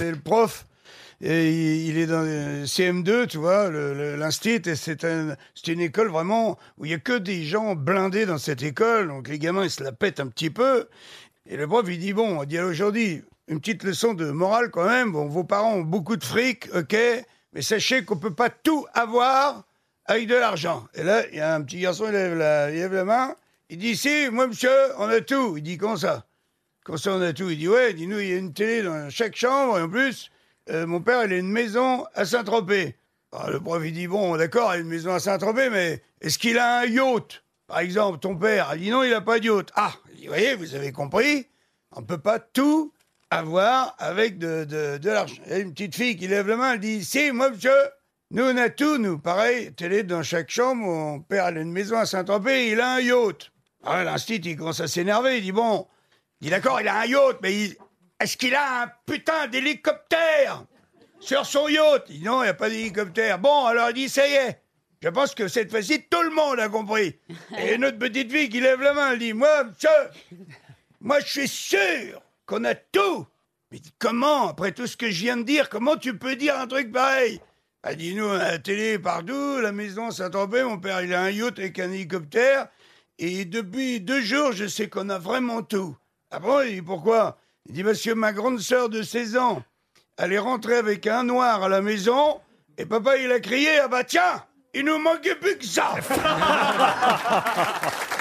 et le prof. Et il est dans le CM2, tu vois, l'instit, et c'est un, c'est une école vraiment où il y a que des gens blindés dans cette école, donc les gamins ils se la pètent un petit peu. Et le prof il dit bon, on dit aujourd'hui une petite leçon de morale quand même. Bon, vos parents ont beaucoup de fric, ok, mais sachez qu'on peut pas tout avoir avec de l'argent. Et là, il y a un petit garçon, il lève la, il lève la main, il dit si, moi monsieur, on a tout. Il dit comment ça? Comment ça on a tout Il dit ouais, il dit nous il y a une télé dans chaque chambre et en plus euh, mon père, il a une maison à Saint-Tropez. Alors, le prof, il dit, bon, d'accord, il a une maison à Saint-Tropez, mais est-ce qu'il a un yacht? Par exemple, ton père, il dit, non, il n'a pas de yacht. Ah, il dit, voyez, vous avez compris, on ne peut pas tout avoir avec de, de, de l'argent. Il y a une petite fille qui lève la main, elle dit, si, moi, monsieur, nous, on a tout, nous. Pareil, télé dans chaque chambre, mon père, il a une maison à Saint-Tropez, il a un yacht. Ah, l'instit, il commence à s'énerver, il dit, bon, il dit, d'accord, il a un yacht, mais est-ce qu'il a un putain d'hélicoptère sur son yacht? Il dit non, il n'y a pas d'hélicoptère. Bon, alors il dit ça y est. Je pense que cette fois-ci, tout le monde a compris. Et notre petite fille qui lève la main, elle dit Moi, monsieur, moi, je suis sûr qu'on a tout. Mais comment, après tout ce que je viens de dire, comment tu peux dire un truc pareil? Elle dit Nous, la télé partout, la maison Saint-Tropez, mon père, il a un yacht avec un hélicoptère. Et depuis deux jours, je sais qu'on a vraiment tout. Après, il dit Pourquoi? Il dit que ma grande sœur de 16 ans, elle est rentrée avec un noir à la maison, et papa, il a crié Ah bah tiens, il nous manquait plus que ça